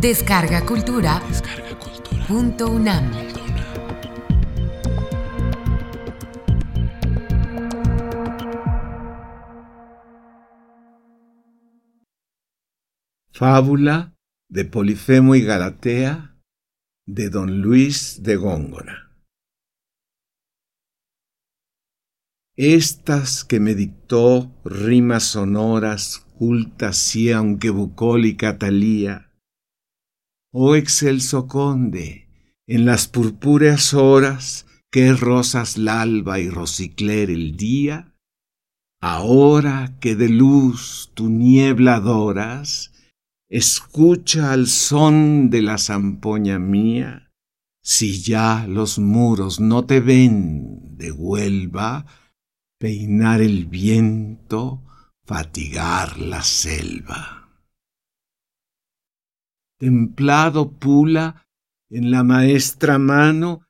Descarga Cultura. Punto UNAM. Fábula de Polifemo y Galatea de don Luis de Góngora. Estas que me dictó rimas sonoras, cultas y aunque bucólica talía, oh excelso conde, en las purpúreas horas que rosas l'alba y rosicler el día, ahora que de luz tu niebla adoras, escucha al son de la zampoña mía, si ya los muros no te ven de Huelva, peinar el viento, fatigar la selva. Templado pula en la maestra mano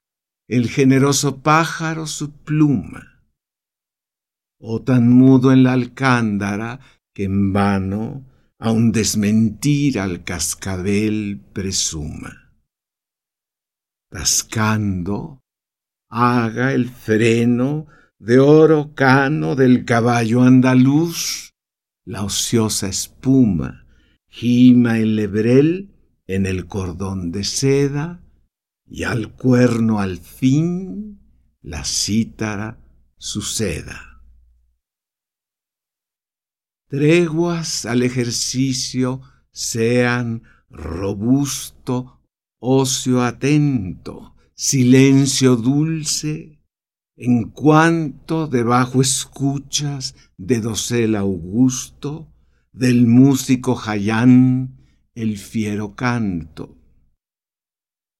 el generoso pájaro su pluma, o tan mudo en la alcándara que en vano a un desmentir al cascabel presuma. Tascando, haga el freno de oro cano del caballo andaluz, la ociosa espuma, gima el lebrel en el cordón de seda, y al cuerno al fin la cítara suceda. Treguas al ejercicio sean robusto, ocio atento, silencio dulce, en cuanto debajo escuchas de dosel augusto, del músico Jayán el fiero canto.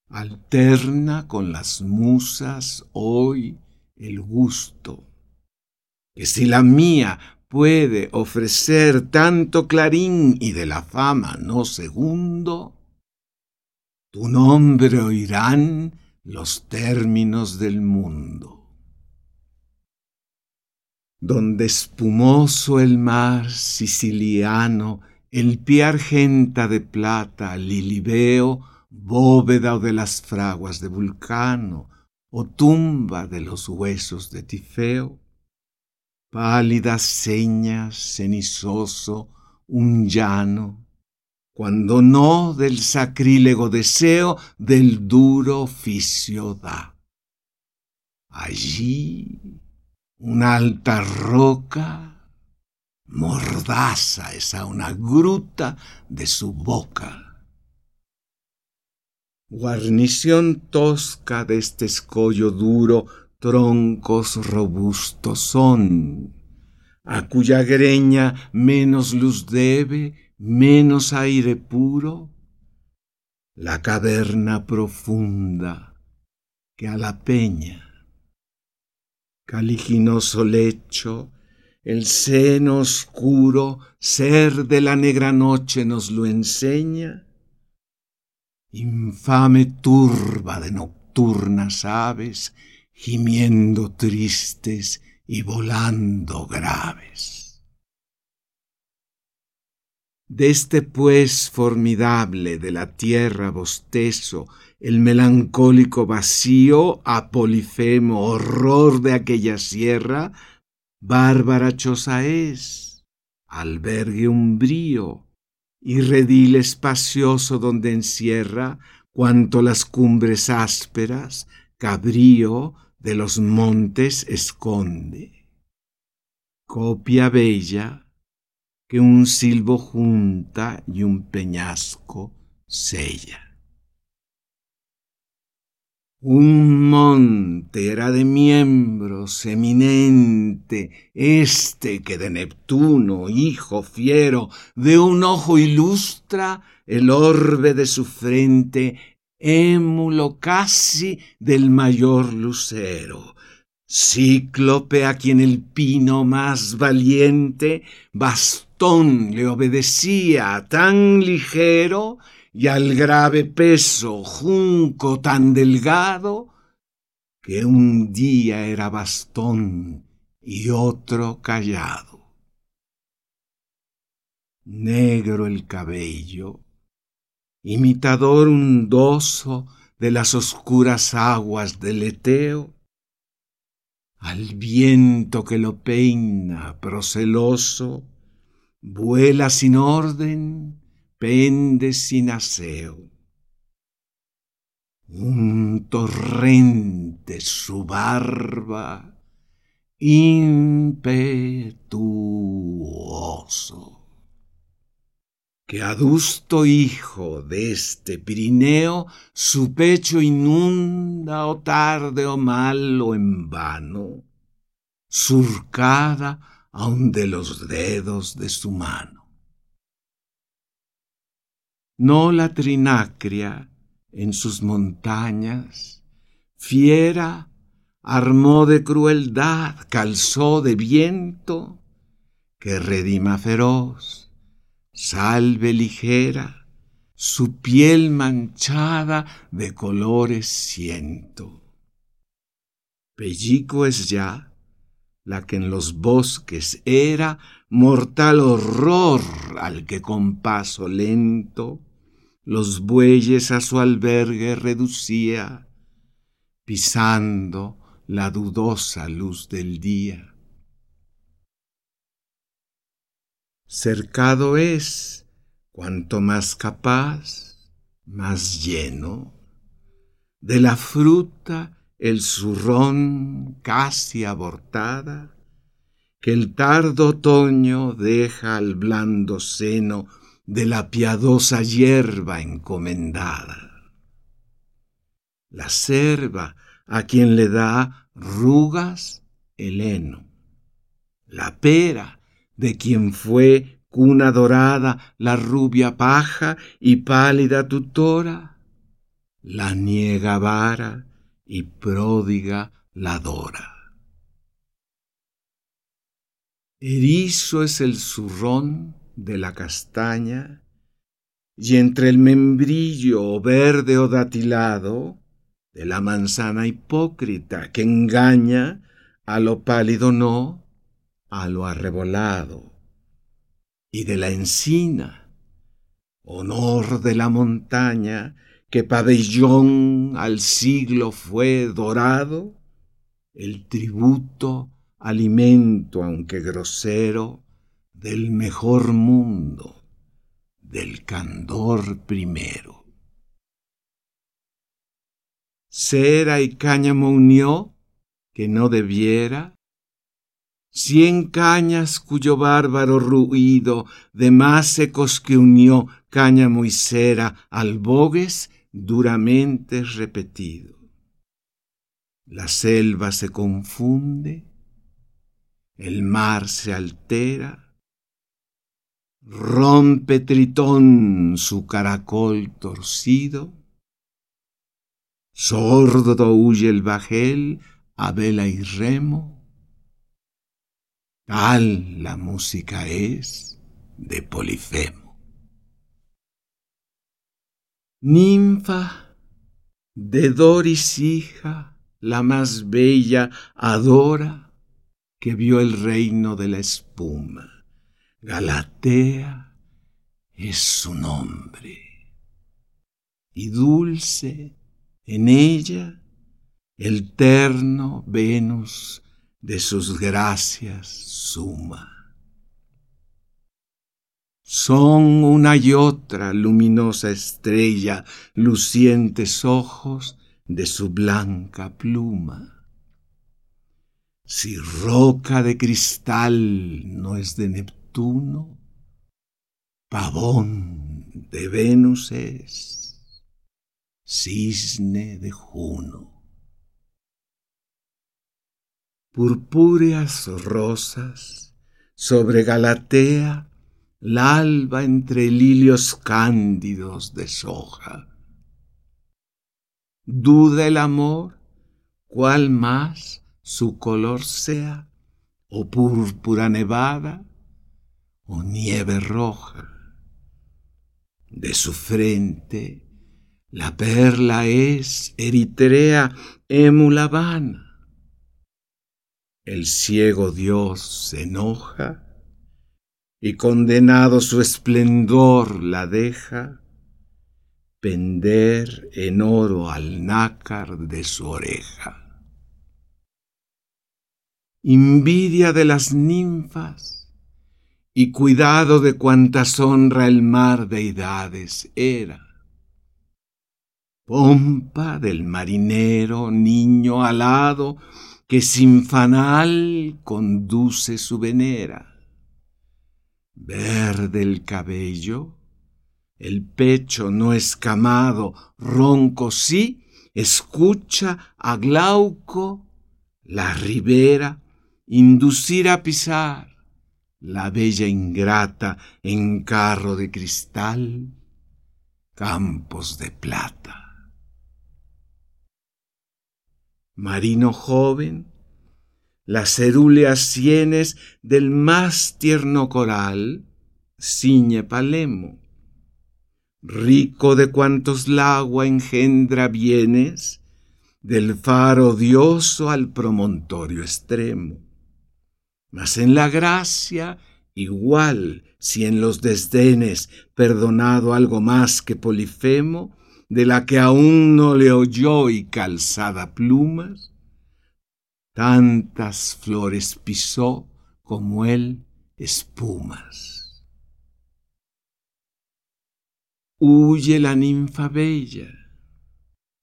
Alterna con las musas hoy el gusto, que si la mía puede ofrecer tanto clarín y de la fama no segundo, tu nombre oirán los términos del mundo. Donde espumoso el mar siciliano, el pie argenta de plata, lilibeo, bóveda o de las fraguas de Vulcano, o tumba de los huesos de Tifeo, pálidas señas, cenizoso, un llano, cuando no del sacrílego deseo del duro oficio da. Allí una alta roca, mordaza es a una gruta de su boca. Guarnición tosca de este escollo duro troncos robustos son, a cuya greña menos luz debe, menos aire puro, la caverna profunda que a la peña, caliginoso lecho, el seno oscuro, ser de la negra noche nos lo enseña, infame turba de nocturnas aves gimiendo tristes y volando graves. De este pues formidable de la tierra bostezo, el melancólico vacío, a Polifemo, horror de aquella sierra, bárbara choza es, albergue umbrío, y redil espacioso donde encierra cuanto las cumbres ásperas, cabrío, de los montes esconde. Copia bella que un silbo junta y un peñasco sella. Un monte era de miembros eminente, este que de Neptuno, hijo fiero, de un ojo ilustra el orbe de su frente émulo casi del mayor lucero. Cíclope a quien el pino más valiente bastón le obedecía tan ligero y al grave peso junco tan delgado que un día era bastón y otro callado. Negro el cabello, imitador undoso de las oscuras aguas del Eteo, al viento que lo peina proceloso, vuela sin orden, pende sin aseo. Un torrente su barba impetuoso que adusto hijo de este Pirineo su pecho inunda o tarde o mal o en vano, surcada aun de los dedos de su mano. No la trinacria en sus montañas, fiera, armó de crueldad, calzó de viento, que redima feroz salve ligera, su piel manchada de colores siento. Pellico es ya la que en los bosques era mortal horror al que con paso lento los bueyes a su albergue reducía, pisando la dudosa luz del día. Cercado es, cuanto más capaz, más lleno. De la fruta el zurrón casi abortada, que el tardo otoño deja al blando seno de la piadosa hierba encomendada. La cerva a quien le da rugas el heno, la pera de quien fue cuna dorada la rubia paja y pálida tutora, la niega vara y pródiga la dora. Erizo es el zurrón de la castaña, y entre el membrillo verde o datilado de la manzana hipócrita que engaña a lo pálido no, a lo arrebolado, y de la encina, honor de la montaña, que pabellón al siglo fue dorado, el tributo, alimento, aunque grosero, del mejor mundo, del candor primero. Cera y cáñamo unió, que no debiera, cien cañas cuyo bárbaro ruido de más ecos que unió cáñamo y cera al bogues duramente repetido. La selva se confunde, el mar se altera, rompe Tritón su caracol torcido, sordo huye el bajel a vela y remo, Tal la música es de Polifemo. Ninfa de Doris hija, la más bella, adora, que vio el reino de la espuma. Galatea es su nombre. Y dulce en ella el terno Venus de sus gracias suma. Son una y otra luminosa estrella, lucientes ojos de su blanca pluma. Si roca de cristal no es de Neptuno, pavón de Venus es, cisne de Juno purpúreas rosas, sobre Galatea, la alba entre lilios cándidos de soja. Duda el amor, cuál más su color sea, o púrpura nevada, o nieve roja. De su frente, la perla es Eritrea emulavana el ciego Dios se enoja y condenado su esplendor la deja, pender en oro al nácar de su oreja. Envidia de las ninfas y cuidado de cuantas honra el mar deidades era. Pompa del marinero niño alado que sin fanal conduce su venera. Verde el cabello, el pecho no escamado, ronco sí, escucha a Glauco la ribera inducir a pisar la bella ingrata en carro de cristal, campos de plata. Marino joven, las cerúleas sienes del más tierno coral, ciñe Palemo, rico de cuantos la agua engendra bienes, del faro odioso al promontorio extremo. Mas en la gracia, igual si en los desdenes perdonado algo más que Polifemo, de la que aún no le oyó y calzada plumas, tantas flores pisó como él espumas. Huye la ninfa bella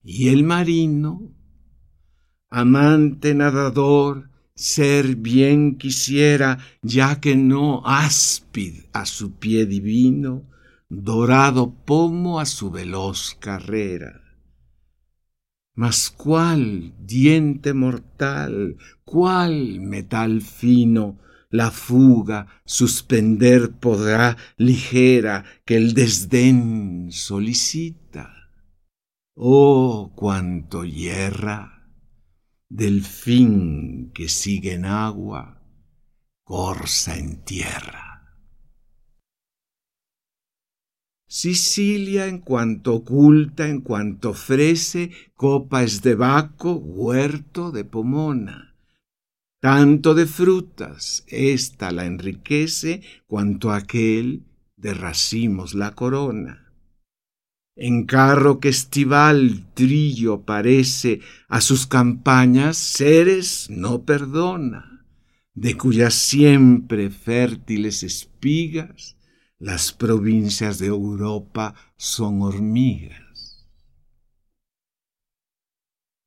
y el marino, amante nadador, ser bien quisiera, ya que no áspid a su pie divino, dorado pomo a su veloz carrera. Mas cuál diente mortal, cuál metal fino, la fuga suspender podrá ligera que el desdén solicita. Oh, cuánto hierra del fin que sigue en agua, corsa en tierra. Sicilia en cuanto oculta, en cuanto ofrece, copa es de Baco, huerto de Pomona. Tanto de frutas, ésta la enriquece, cuanto aquel de racimos la corona. En carro que estival trillo parece, a sus campañas seres no perdona, de cuyas siempre fértiles espigas las provincias de Europa son hormigas.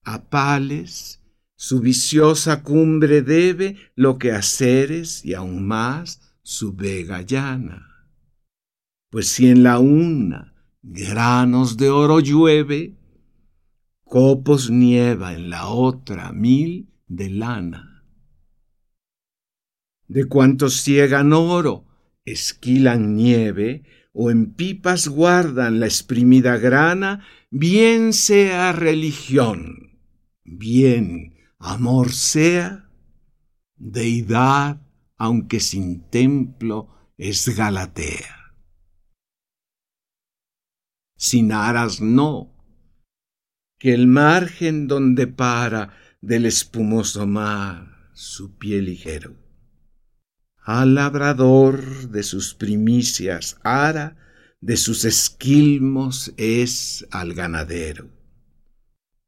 A Pales su viciosa cumbre debe lo que a Ceres y aún más su vega llana. Pues si en la una granos de oro llueve, copos nieva en la otra mil de lana. De cuantos ciegan oro, esquilan nieve o en pipas guardan la exprimida grana, bien sea religión, bien amor sea, deidad, aunque sin templo, es Galatea. Sin aras no, que el margen donde para del espumoso mar su pie ligero al labrador de sus primicias ara, de sus esquilmos es al ganadero.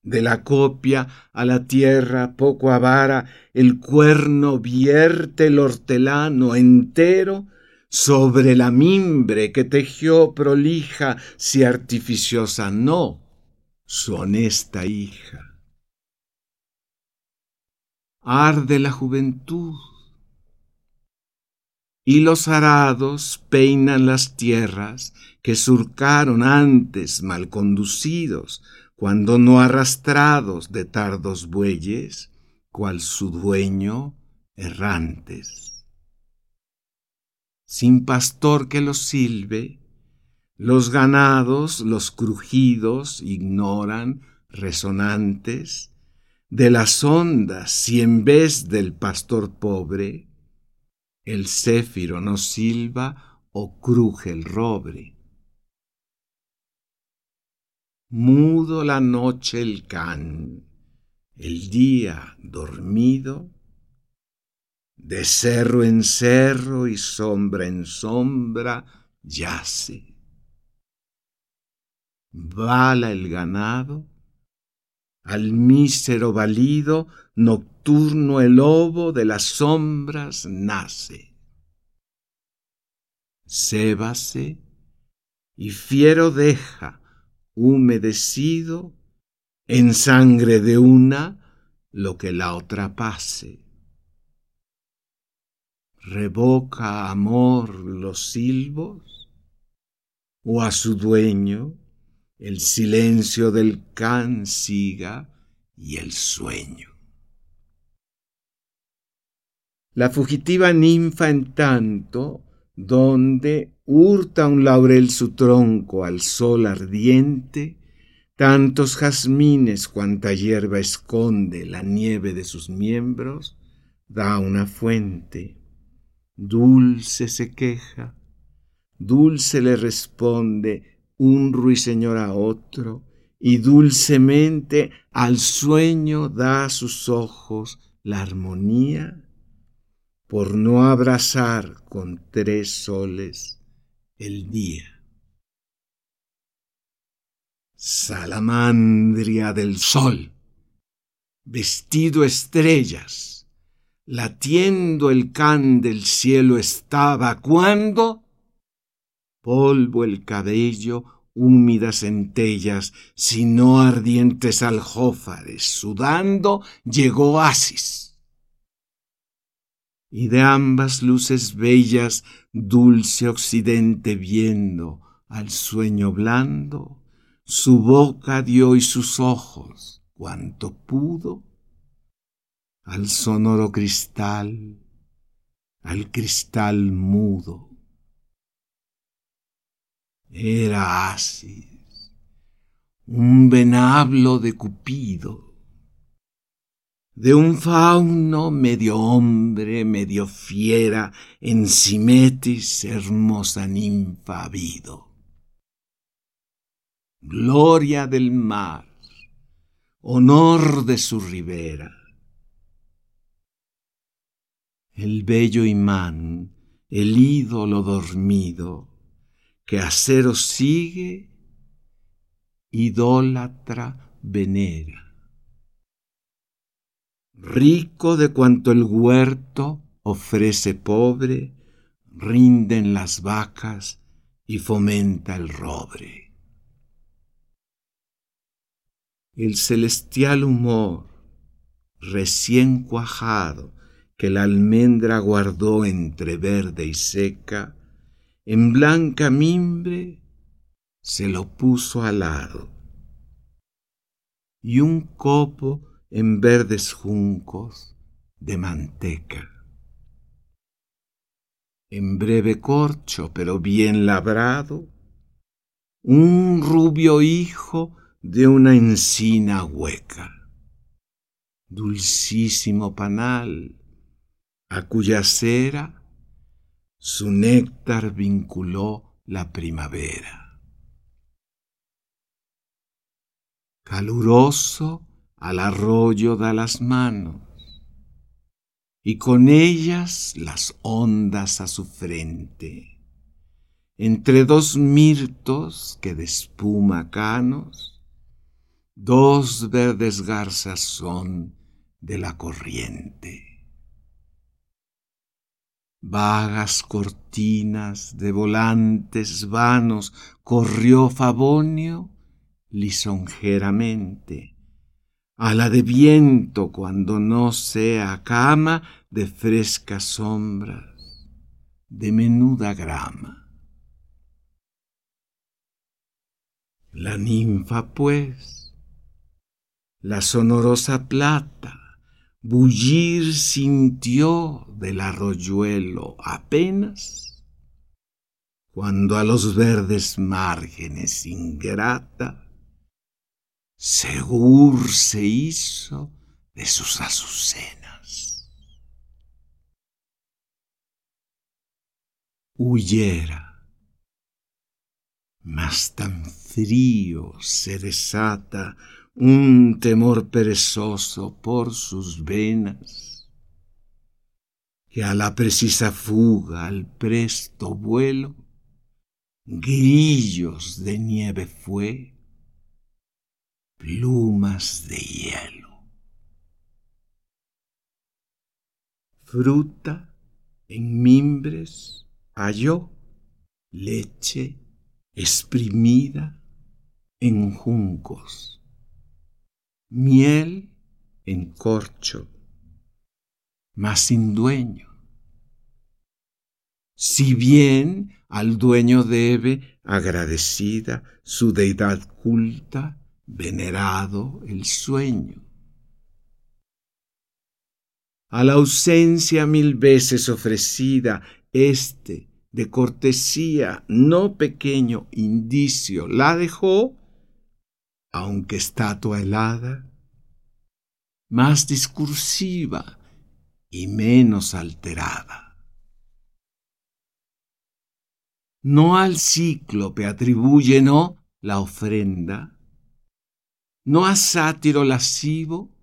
De la copia a la tierra poco avara, el cuerno vierte el hortelano entero sobre la mimbre que tejió prolija, si artificiosa no, su honesta hija. Arde la juventud, y los arados peinan las tierras que surcaron antes mal conducidos, cuando no arrastrados de tardos bueyes, cual su dueño errantes. Sin pastor que los silbe, los ganados, los crujidos ignoran resonantes de las ondas, si en vez del pastor pobre, el céfiro no silba o cruje el robre. Mudo la noche el can, el día dormido, de cerro en cerro y sombra en sombra yace. bala el ganado, al mísero valido nocturno el lobo de las sombras nace. Cébase y fiero deja, humedecido, en sangre de una lo que la otra pase. Revoca amor los silbos, o a su dueño el silencio del can siga y el sueño. La fugitiva ninfa en tanto, donde hurta un laurel su tronco al sol ardiente, tantos jazmines cuanta hierba esconde la nieve de sus miembros, da una fuente. Dulce se queja, dulce le responde un ruiseñor a otro, y dulcemente al sueño da a sus ojos la armonía, por no abrazar con tres soles el día. Salamandria del sol, vestido estrellas, latiendo el can del cielo estaba cuando polvo el cabello, húmidas centellas, sino ardientes aljófares, sudando llegó Asis. Y de ambas luces bellas, dulce occidente viendo al sueño blando, su boca dio y sus ojos, cuanto pudo, al sonoro cristal, al cristal mudo era Asis, un venablo de Cupido, de un fauno medio hombre, medio fiera, en Simetis hermosa ninfa habido. Gloria del mar, honor de su ribera. El bello imán, el ídolo dormido, que acero sigue, idólatra venera. Rico de cuanto el huerto ofrece pobre, rinden las vacas y fomenta el robre. El celestial humor, recién cuajado, que la almendra guardó entre verde y seca, en blanca mimbre se lo puso al lado y un copo en verdes juncos de manteca. En breve corcho, pero bien labrado, un rubio hijo de una encina hueca, dulcísimo panal, a cuya cera su néctar vinculó la primavera. Caluroso al arroyo da las manos, y con ellas las ondas a su frente. Entre dos mirtos que de espuma canos, dos verdes garzas son de la corriente vagas cortinas de volantes vanos corrió Favonio lisonjeramente, a la de viento cuando no sea cama de frescas sombras, de menuda grama. La ninfa, pues, la sonorosa plata, bullir sintió del arroyuelo apenas, cuando a los verdes márgenes ingrata, segur se hizo de sus azucenas. Huyera, mas tan frío se desata un temor perezoso por sus venas, que a la precisa fuga, al presto vuelo, grillos de nieve fue plumas de hielo. Fruta en mimbres halló, leche exprimida en juncos, miel en corcho, mas sin dueño. Si bien al dueño debe, agradecida, su deidad culta, venerado el sueño. A la ausencia mil veces ofrecida, este de cortesía no pequeño indicio la dejó, aunque estatua helada, más discursiva y menos alterada. No al cíclope atribuye no la ofrenda, no a sátiro lascivo,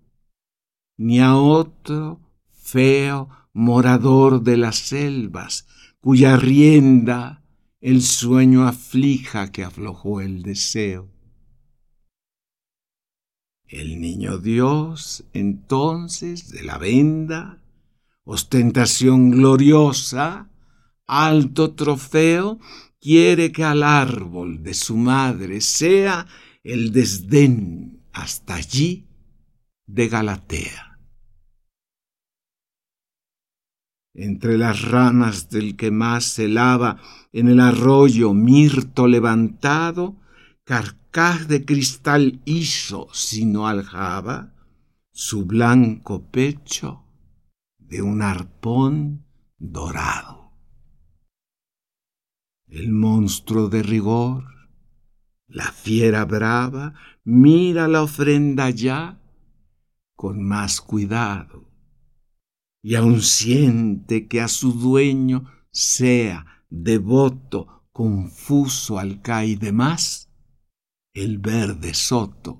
ni a otro feo morador de las selvas, cuya rienda el sueño aflija que aflojó el deseo. El niño Dios, entonces, de la venda, ostentación gloriosa, alto trofeo, quiere que al árbol de su madre sea el desdén hasta allí de Galatea. Entre las ramas del que más se lava en el arroyo mirto levantado, carcaj de cristal hizo, si no aljaba, su blanco pecho de un arpón dorado. El monstruo de rigor, la fiera brava, mira la ofrenda ya con más cuidado y aun siente que a su dueño sea devoto, confuso al de más, el verde soto